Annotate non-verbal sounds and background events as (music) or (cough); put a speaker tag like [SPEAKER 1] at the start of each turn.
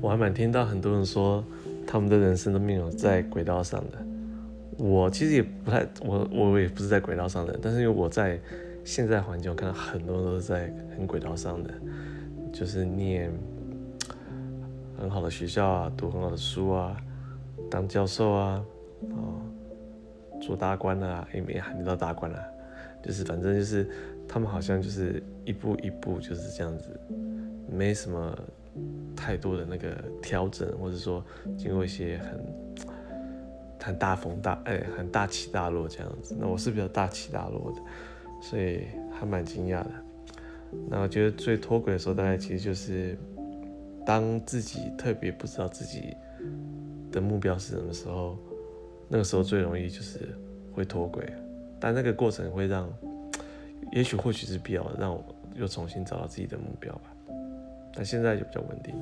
[SPEAKER 1] 我还蛮听到很多人说，他们的人生都没有在轨道上的。我其实也不太，我我也不是在轨道上的，但是因为我在现在环境，我看到很多人都是在很轨道上的，就是念很好的学校啊，读很好的书啊，当教授啊，哦，做大官啊，也没还没到大官啊，就是反正就是他们好像就是一步一步就是这样子，没什么。太多的那个调整，或者说经过一些很 (tsk) 很大风大哎、很大起大落这样子，那我是比较大起大落的，所以还蛮惊讶的。那我觉得最脱轨的时候，大概其实就是当自己特别不知道自己的目标是什么时候，那个时候最容易就是会脱轨，但那个过程会让，(tsk) 也许或许是必要的，让我又重新找到自己的目标吧。那现在就比较稳定。